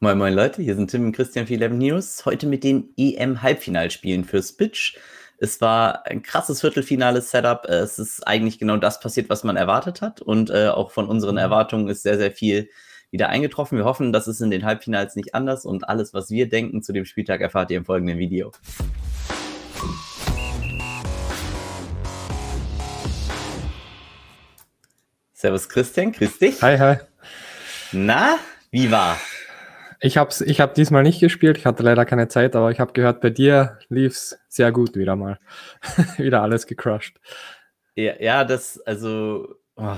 Moin Moin Leute, hier sind Tim und Christian für 11 News. Heute mit den EM-Halbfinalspielen für Spitch. Es war ein krasses viertelfinales Setup. Es ist eigentlich genau das passiert, was man erwartet hat. Und äh, auch von unseren mhm. Erwartungen ist sehr, sehr viel wieder eingetroffen. Wir hoffen, dass es in den Halbfinals nicht anders und alles, was wir denken zu dem Spieltag, erfahrt ihr im folgenden Video. Servus Christian, grüß dich. Hi, hi. Na, wie war? Ich habe ich hab diesmal nicht gespielt, ich hatte leider keine Zeit, aber ich habe gehört, bei dir lief es sehr gut wieder mal. wieder alles gecrushed. Ja, ja das, also, oh,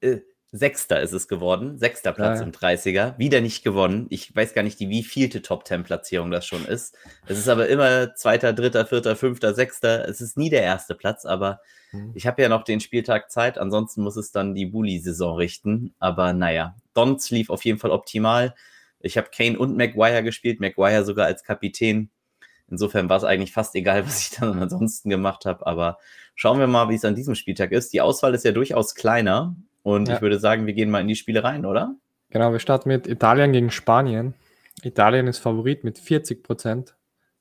äh, Sechster ist es geworden. Sechster Platz ja. im 30er. Wieder nicht gewonnen. Ich weiß gar nicht, die wievielte Top-10-Platzierung das schon ist. Es ist aber immer Zweiter, Dritter, Vierter, Fünfter, Sechster. Es ist nie der erste Platz, aber mhm. ich habe ja noch den Spieltag Zeit. Ansonsten muss es dann die Bully-Saison richten. Aber naja, Dons lief auf jeden Fall optimal. Ich habe Kane und Maguire gespielt, Maguire sogar als Kapitän. Insofern war es eigentlich fast egal, was ich dann ansonsten gemacht habe. Aber schauen wir mal, wie es an diesem Spieltag ist. Die Auswahl ist ja durchaus kleiner. Und ja. ich würde sagen, wir gehen mal in die Spiele rein, oder? Genau, wir starten mit Italien gegen Spanien. Italien ist Favorit mit 40 Prozent.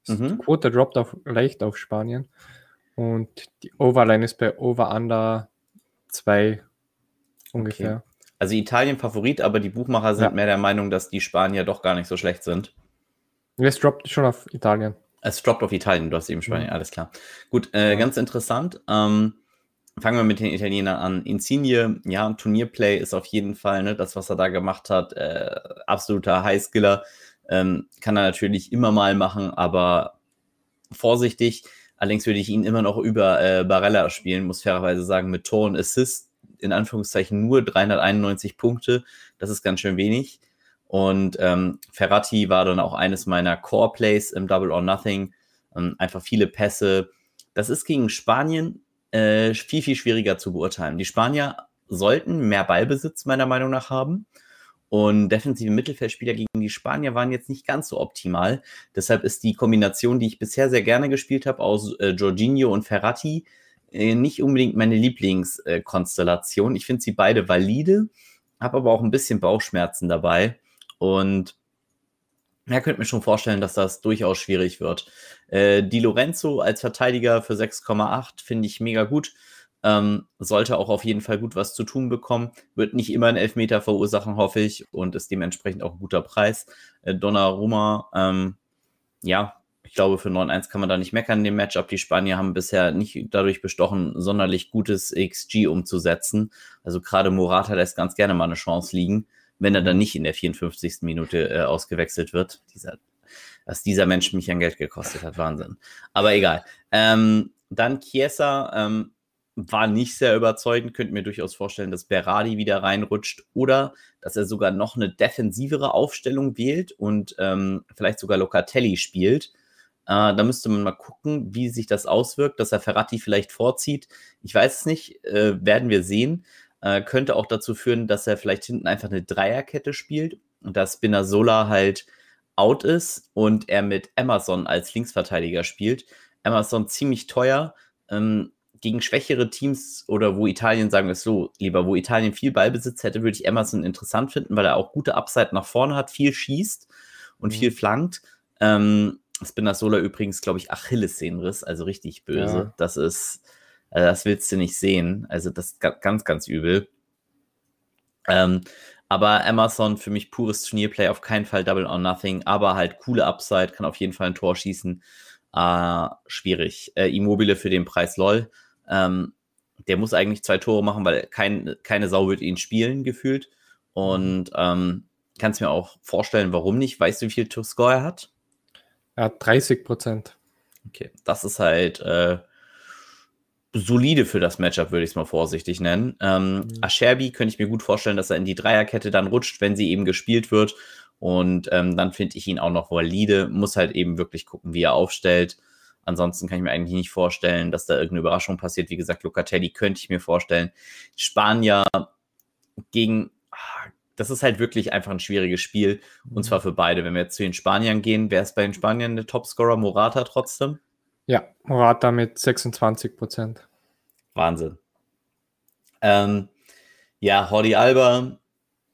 Mhm. Die Quote droppt auf, leicht auf Spanien. Und die Overline ist bei Over-Under 2 ungefähr. Okay. Also Italien Favorit, aber die Buchmacher sind ja. mehr der Meinung, dass die Spanier doch gar nicht so schlecht sind. Es droppt schon auf Italien. Es droppt auf Italien, du hast eben Spanien, mhm. alles klar. Gut, äh, ja. ganz interessant. Ähm, fangen wir mit den Italienern an. Insigne, ja, Turnierplay ist auf jeden Fall ne, das, was er da gemacht hat. Äh, absoluter Highskiller. Ähm, kann er natürlich immer mal machen, aber vorsichtig. Allerdings würde ich ihn immer noch über äh, Barella spielen, muss fairerweise sagen, mit Tor und Assist in Anführungszeichen nur 391 Punkte. Das ist ganz schön wenig. Und ähm, Ferrati war dann auch eines meiner Core-Plays im Double or Nothing. Ähm, einfach viele Pässe. Das ist gegen Spanien äh, viel, viel schwieriger zu beurteilen. Die Spanier sollten mehr Ballbesitz meiner Meinung nach haben. Und defensive Mittelfeldspieler gegen die Spanier waren jetzt nicht ganz so optimal. Deshalb ist die Kombination, die ich bisher sehr gerne gespielt habe, aus äh, Jorginho und Ferrati, nicht unbedingt meine Lieblingskonstellation. ich finde sie beide valide, habe aber auch ein bisschen Bauchschmerzen dabei. Und ja, könnte mir schon vorstellen, dass das durchaus schwierig wird. Äh, Di Lorenzo als Verteidiger für 6,8 finde ich mega gut. Ähm, sollte auch auf jeden Fall gut was zu tun bekommen. Wird nicht immer einen Elfmeter verursachen, hoffe ich, und ist dementsprechend auch ein guter Preis. Äh, Donnarumma, ähm, ja, ich glaube, für 9-1 kann man da nicht meckern in dem Matchup. Die Spanier haben bisher nicht dadurch bestochen, sonderlich gutes XG umzusetzen. Also gerade Morata lässt ganz gerne mal eine Chance liegen, wenn er dann nicht in der 54. Minute äh, ausgewechselt wird. Dieser, dass dieser Mensch mich an Geld gekostet hat, Wahnsinn. Aber egal. Ähm, dann Chiesa ähm, war nicht sehr überzeugend. Könnte mir durchaus vorstellen, dass Berardi wieder reinrutscht oder dass er sogar noch eine defensivere Aufstellung wählt und ähm, vielleicht sogar Locatelli spielt äh, da müsste man mal gucken, wie sich das auswirkt, dass er Ferrati vielleicht vorzieht. Ich weiß es nicht, äh, werden wir sehen. Äh, könnte auch dazu führen, dass er vielleicht hinten einfach eine Dreierkette spielt und dass Spinazzola halt out ist und er mit Emerson als Linksverteidiger spielt. Emerson ziemlich teuer. Ähm, gegen schwächere Teams oder wo Italien, sagen wir es so, lieber, wo Italien viel Ballbesitz hätte, würde ich Emerson interessant finden, weil er auch gute Upside nach vorne hat, viel schießt und mhm. viel flankt. Ähm, Spinazzola übrigens, glaube ich, Achillessehnenriss, also richtig böse. Ja. Das ist, also das willst du nicht sehen. Also das ist ganz, ganz übel. Ähm, aber Emerson für mich pures Turnierplay, auf keinen Fall Double or Nothing, aber halt coole Upside, kann auf jeden Fall ein Tor schießen. Äh, schwierig. Äh, Immobile für den Preis LOL. Ähm, der muss eigentlich zwei Tore machen, weil kein, keine Sau wird ihn spielen, gefühlt. Und ähm, kannst mir auch vorstellen, warum nicht. Weißt du, wie viel Score er hat? Ja, 30 Prozent. Okay, das ist halt äh, solide für das Matchup, würde ich es mal vorsichtig nennen. Ähm, mhm. Asherbi könnte ich mir gut vorstellen, dass er in die Dreierkette dann rutscht, wenn sie eben gespielt wird. Und ähm, dann finde ich ihn auch noch valide. Muss halt eben wirklich gucken, wie er aufstellt. Ansonsten kann ich mir eigentlich nicht vorstellen, dass da irgendeine Überraschung passiert. Wie gesagt, Locatelli könnte ich mir vorstellen. Spanier gegen, ah, das ist halt wirklich einfach ein schwieriges Spiel. Und zwar mhm. für beide. Wenn wir jetzt zu den Spaniern gehen, wer ist bei den Spaniern der Topscorer? Morata trotzdem? Ja, Morata mit 26 Prozent. Wahnsinn. Ähm, ja, Hordi Alba,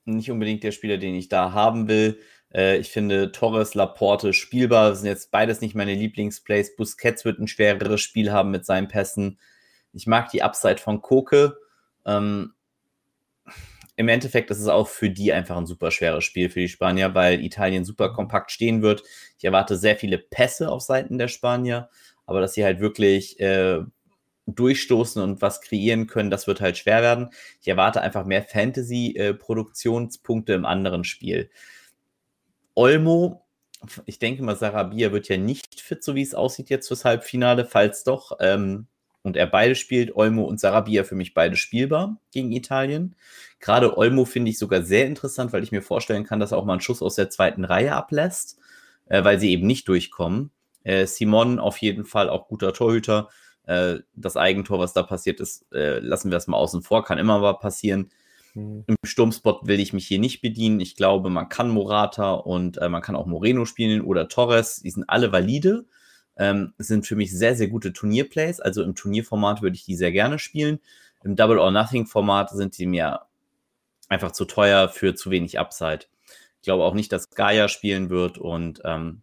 nicht unbedingt der Spieler, den ich da haben will. Äh, ich finde Torres, Laporte spielbar. Das sind jetzt beides nicht meine Lieblingsplays. Busquets wird ein schwereres Spiel haben mit seinen Pässen. Ich mag die Upside von Koke. Ähm, Im Endeffekt ist es auch für die einfach ein super schweres Spiel für die Spanier, weil Italien super kompakt stehen wird. Ich erwarte sehr viele Pässe auf Seiten der Spanier, aber dass sie halt wirklich äh, durchstoßen und was kreieren können, das wird halt schwer werden. Ich erwarte einfach mehr Fantasy-Produktionspunkte im anderen Spiel. Olmo, ich denke mal, Sarabia wird ja nicht fit, so wie es aussieht jetzt fürs Halbfinale. Falls doch, ähm, und er beide spielt, Olmo und Sarabia für mich beide spielbar gegen Italien. Gerade Olmo finde ich sogar sehr interessant, weil ich mir vorstellen kann, dass er auch mal einen Schuss aus der zweiten Reihe ablässt, äh, weil sie eben nicht durchkommen. Äh, Simon auf jeden Fall auch guter Torhüter. Äh, das Eigentor, was da passiert ist, äh, lassen wir es mal außen vor, kann immer mal passieren. Mhm. Im Sturmspot will ich mich hier nicht bedienen. Ich glaube, man kann Morata und äh, man kann auch Moreno spielen oder Torres. Die sind alle valide. Ähm, sind für mich sehr, sehr gute Turnierplays. Also im Turnierformat würde ich die sehr gerne spielen. Im Double or Nothing Format sind die mir einfach zu teuer für zu wenig Upside. Ich glaube auch nicht, dass Gaia spielen wird und ähm,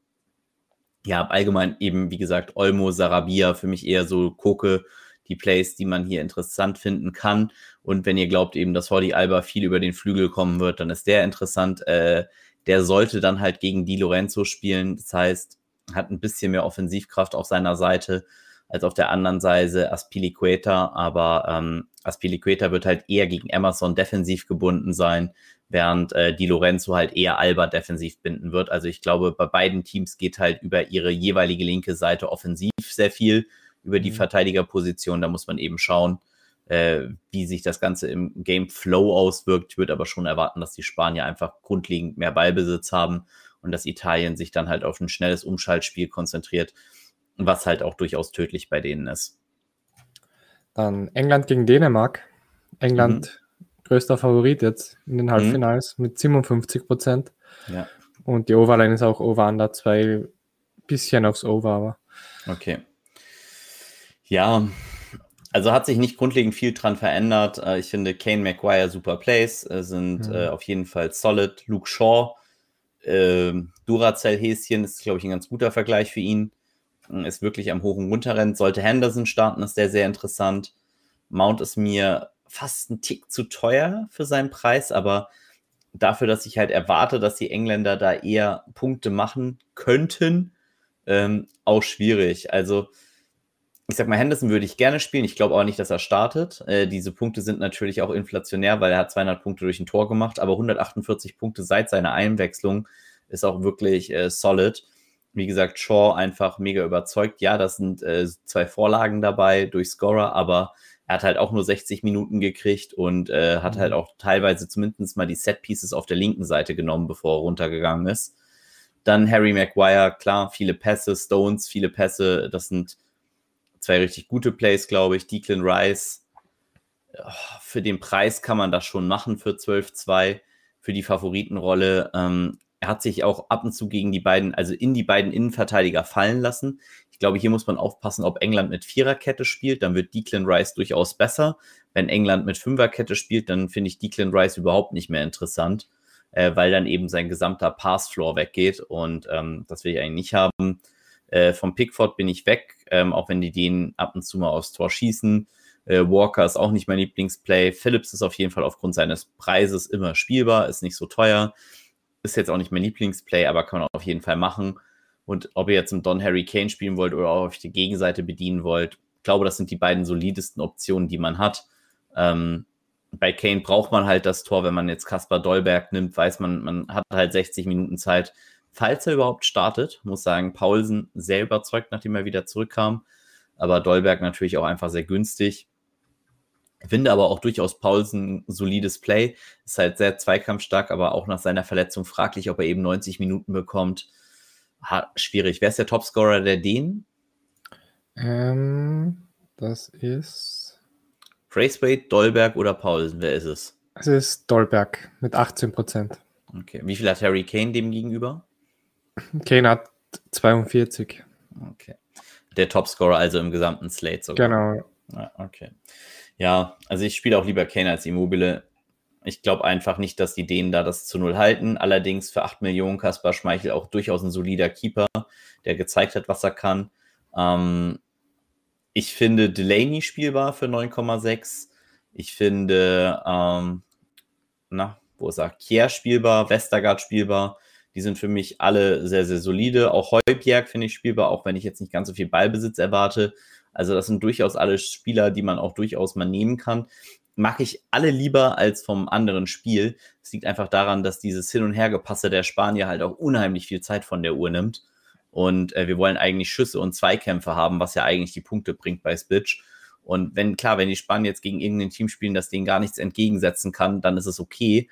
ja, allgemein eben, wie gesagt, Olmo, Sarabia, für mich eher so Koke, die Plays, die man hier interessant finden kann. Und wenn ihr glaubt eben, dass Hordi Alba viel über den Flügel kommen wird, dann ist der interessant. Äh, der sollte dann halt gegen Di Lorenzo spielen. Das heißt, hat ein bisschen mehr Offensivkraft auf seiner Seite als auf der anderen Seite Aspilicueta. Aber ähm, Aspilicueta wird halt eher gegen Emerson defensiv gebunden sein, während äh, Di Lorenzo halt eher Alba defensiv binden wird. Also ich glaube, bei beiden Teams geht halt über ihre jeweilige linke Seite offensiv sehr viel über die mhm. Verteidigerposition. Da muss man eben schauen, äh, wie sich das Ganze im Game Flow auswirkt. Ich würde aber schon erwarten, dass die Spanier einfach grundlegend mehr Ballbesitz haben und dass Italien sich dann halt auf ein schnelles Umschaltspiel konzentriert, was halt auch durchaus tödlich bei denen ist. Dann England gegen Dänemark. England mhm. größter Favorit jetzt in den Halbfinals mhm. mit 57 Prozent. Ja. Und die Overline ist auch Over Under 2, bisschen aufs Over, aber. Okay. Ja, also hat sich nicht grundlegend viel dran verändert. Äh, ich finde Kane McGuire super Plays, äh, sind mhm. äh, auf jeden Fall solid. Luke Shaw, äh, Duracell-Häschen ist, glaube ich, ein ganz guter Vergleich für ihn. Ist wirklich am hohen Runterrennen. Sollte Henderson starten, ist der sehr interessant. Mount ist mir fast ein Tick zu teuer für seinen Preis, aber dafür, dass ich halt erwarte, dass die Engländer da eher Punkte machen könnten, ähm, auch schwierig. Also ich sag mal, Henderson würde ich gerne spielen. Ich glaube aber nicht, dass er startet. Äh, diese Punkte sind natürlich auch inflationär, weil er hat 200 Punkte durch ein Tor gemacht, aber 148 Punkte seit seiner Einwechslung ist auch wirklich äh, solid. Wie gesagt, Shaw einfach mega überzeugt. Ja, das sind äh, zwei Vorlagen dabei durch Scorer, aber er hat halt auch nur 60 Minuten gekriegt und äh, hat halt mhm. auch teilweise zumindest mal die Set Pieces auf der linken Seite genommen, bevor er runtergegangen ist. Dann Harry Maguire, klar, viele Pässe, Stones, viele Pässe, das sind zwei richtig gute Plays, glaube ich. Declan Rice, für den Preis kann man das schon machen für 12-2, für die Favoritenrolle. Ähm, er hat sich auch ab und zu gegen die beiden, also in die beiden Innenverteidiger fallen lassen. Ich glaube, hier muss man aufpassen, ob England mit Viererkette spielt, dann wird Declan Rice durchaus besser. Wenn England mit Fünferkette spielt, dann finde ich Declan Rice überhaupt nicht mehr interessant, äh, weil dann eben sein gesamter Passfloor weggeht und ähm, das will ich eigentlich nicht haben. Äh, vom Pickford bin ich weg, ähm, auch wenn die den ab und zu mal aufs Tor schießen. Äh, Walker ist auch nicht mein Lieblingsplay. Phillips ist auf jeden Fall aufgrund seines Preises immer spielbar, ist nicht so teuer. Ist jetzt auch nicht mein Lieblingsplay, aber kann man auf jeden Fall machen. Und ob ihr jetzt einen Don Harry Kane spielen wollt oder auch auf die Gegenseite bedienen wollt, ich glaube, das sind die beiden solidesten Optionen, die man hat. Ähm, bei Kane braucht man halt das Tor, wenn man jetzt Kaspar Dolberg nimmt, weiß man, man hat halt 60 Minuten Zeit, falls er überhaupt startet. Muss sagen, Paulsen sehr überzeugt, nachdem er wieder zurückkam. Aber Dolberg natürlich auch einfach sehr günstig. Finde aber auch durchaus Paulsen ein solides Play. Ist halt sehr zweikampfstark, aber auch nach seiner Verletzung fraglich, ob er eben 90 Minuten bekommt. Ha, schwierig. Wer ist der Topscorer der Dänen? Ähm, das ist. Braithwaite, Dolberg oder Paulsen? Wer ist es? Es ist Dolberg mit 18 Prozent. Okay. Wie viel hat Harry Kane dem gegenüber? Kane hat 42. Okay. Der Topscorer also im gesamten Slate sogar. Genau. Ja, okay. Ja, also ich spiele auch lieber Kane als Immobile. ich glaube einfach nicht, dass die Dänen da das zu Null halten. Allerdings für 8 Millionen Kaspar Schmeichel auch durchaus ein solider Keeper, der gezeigt hat, was er kann. Ähm, ich finde Delaney spielbar für 9,6. Ich finde, ähm, na, wo ist er? Kier spielbar, Westergaard spielbar. Die sind für mich alle sehr, sehr solide. Auch Heubjerg finde ich spielbar, auch wenn ich jetzt nicht ganz so viel Ballbesitz erwarte. Also das sind durchaus alle Spieler, die man auch durchaus mal nehmen kann. Mag ich alle lieber als vom anderen Spiel. Es liegt einfach daran, dass dieses Hin- und Hergepasse der Spanier halt auch unheimlich viel Zeit von der Uhr nimmt. Und äh, wir wollen eigentlich Schüsse und Zweikämpfe haben, was ja eigentlich die Punkte bringt bei Spitch. Und wenn, klar, wenn die Spanier jetzt gegen irgendein Team spielen, das denen gar nichts entgegensetzen kann, dann ist es okay.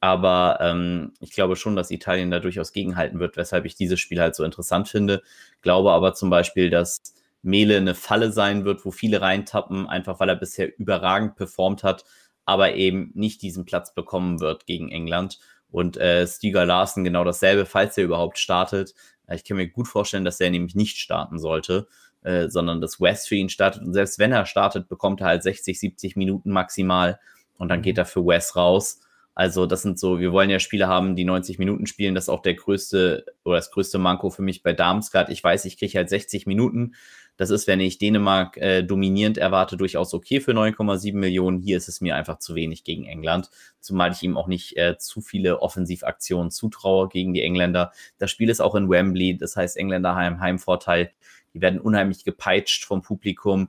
Aber ähm, ich glaube schon, dass Italien da durchaus gegenhalten wird, weshalb ich dieses Spiel halt so interessant finde. Glaube aber zum Beispiel, dass Mele eine Falle sein wird, wo viele reintappen, einfach weil er bisher überragend performt hat, aber eben nicht diesen Platz bekommen wird gegen England. Und äh, Stiger Larsen genau dasselbe, falls er überhaupt startet. Ich kann mir gut vorstellen, dass er nämlich nicht starten sollte, äh, sondern dass West für ihn startet. Und selbst wenn er startet, bekommt er halt 60, 70 Minuten maximal und dann geht mhm. er für West raus. Also das sind so, wir wollen ja Spiele haben, die 90 Minuten spielen. Das ist auch der größte oder das größte Manko für mich bei Darmstadt. Ich weiß, ich kriege halt 60 Minuten. Das ist, wenn ich Dänemark äh, dominierend erwarte, durchaus okay für 9,7 Millionen. Hier ist es mir einfach zu wenig gegen England, zumal ich ihm auch nicht äh, zu viele Offensivaktionen zutraue gegen die Engländer. Das Spiel ist auch in Wembley, das heißt Engländer haben Heimvorteil. Die werden unheimlich gepeitscht vom Publikum.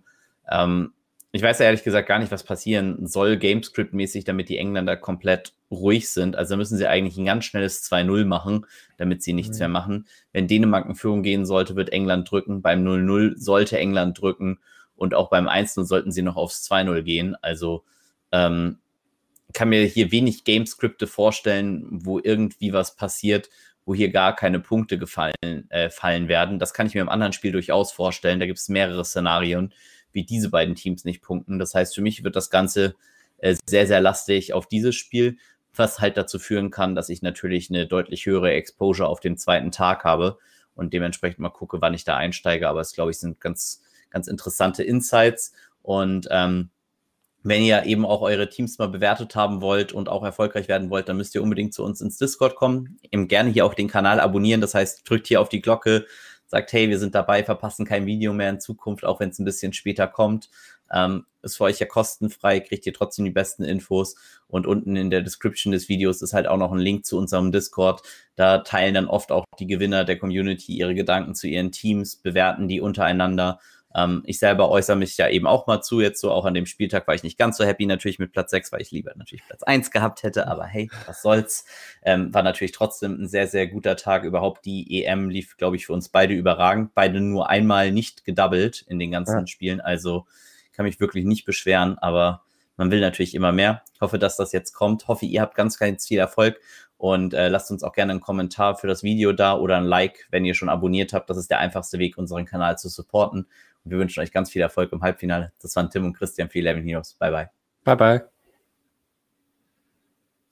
Ähm, ich weiß ja ehrlich gesagt gar nicht, was passieren soll, Gamescript-mäßig, damit die Engländer komplett ruhig sind. Also müssen sie eigentlich ein ganz schnelles 2-0 machen, damit sie nichts mhm. mehr machen. Wenn Dänemark in Führung gehen sollte, wird England drücken. Beim 0-0 sollte England drücken. Und auch beim 1-0 sollten sie noch aufs 2-0 gehen. Also ähm, kann mir hier wenig Gamescripte vorstellen, wo irgendwie was passiert, wo hier gar keine Punkte gefallen äh, fallen werden. Das kann ich mir im anderen Spiel durchaus vorstellen. Da gibt es mehrere Szenarien wie diese beiden Teams nicht punkten. Das heißt, für mich wird das Ganze äh, sehr, sehr lastig auf dieses Spiel, was halt dazu führen kann, dass ich natürlich eine deutlich höhere Exposure auf den zweiten Tag habe und dementsprechend mal gucke, wann ich da einsteige. Aber es, glaube ich, sind ganz, ganz interessante Insights. Und ähm, wenn ihr eben auch eure Teams mal bewertet haben wollt und auch erfolgreich werden wollt, dann müsst ihr unbedingt zu uns ins Discord kommen. Eben gerne hier auch den Kanal abonnieren. Das heißt, drückt hier auf die Glocke, sagt, hey, wir sind dabei, verpassen kein Video mehr in Zukunft, auch wenn es ein bisschen später kommt. Ähm, ist für euch ja kostenfrei, kriegt ihr trotzdem die besten Infos. Und unten in der Description des Videos ist halt auch noch ein Link zu unserem Discord. Da teilen dann oft auch die Gewinner der Community ihre Gedanken zu ihren Teams, bewerten die untereinander ähm, ich selber äußere mich ja eben auch mal zu, jetzt so auch an dem Spieltag war ich nicht ganz so happy natürlich mit Platz 6, weil ich lieber natürlich Platz 1 gehabt hätte, aber hey, was soll's. Ähm, war natürlich trotzdem ein sehr, sehr guter Tag. Überhaupt die EM lief, glaube ich, für uns beide überragend. Beide nur einmal nicht gedoubled in den ganzen ja. Spielen, also kann mich wirklich nicht beschweren, aber man will natürlich immer mehr. Ich hoffe, dass das jetzt kommt. Hoffe, ihr habt ganz, ganz viel Erfolg und äh, lasst uns auch gerne einen Kommentar für das Video da oder ein Like, wenn ihr schon abonniert habt. Das ist der einfachste Weg, unseren Kanal zu supporten. Wir wünschen euch ganz viel Erfolg im Halbfinale. Das waren Tim und Christian für 11 Heroes. Bye, bye. Bye, bye.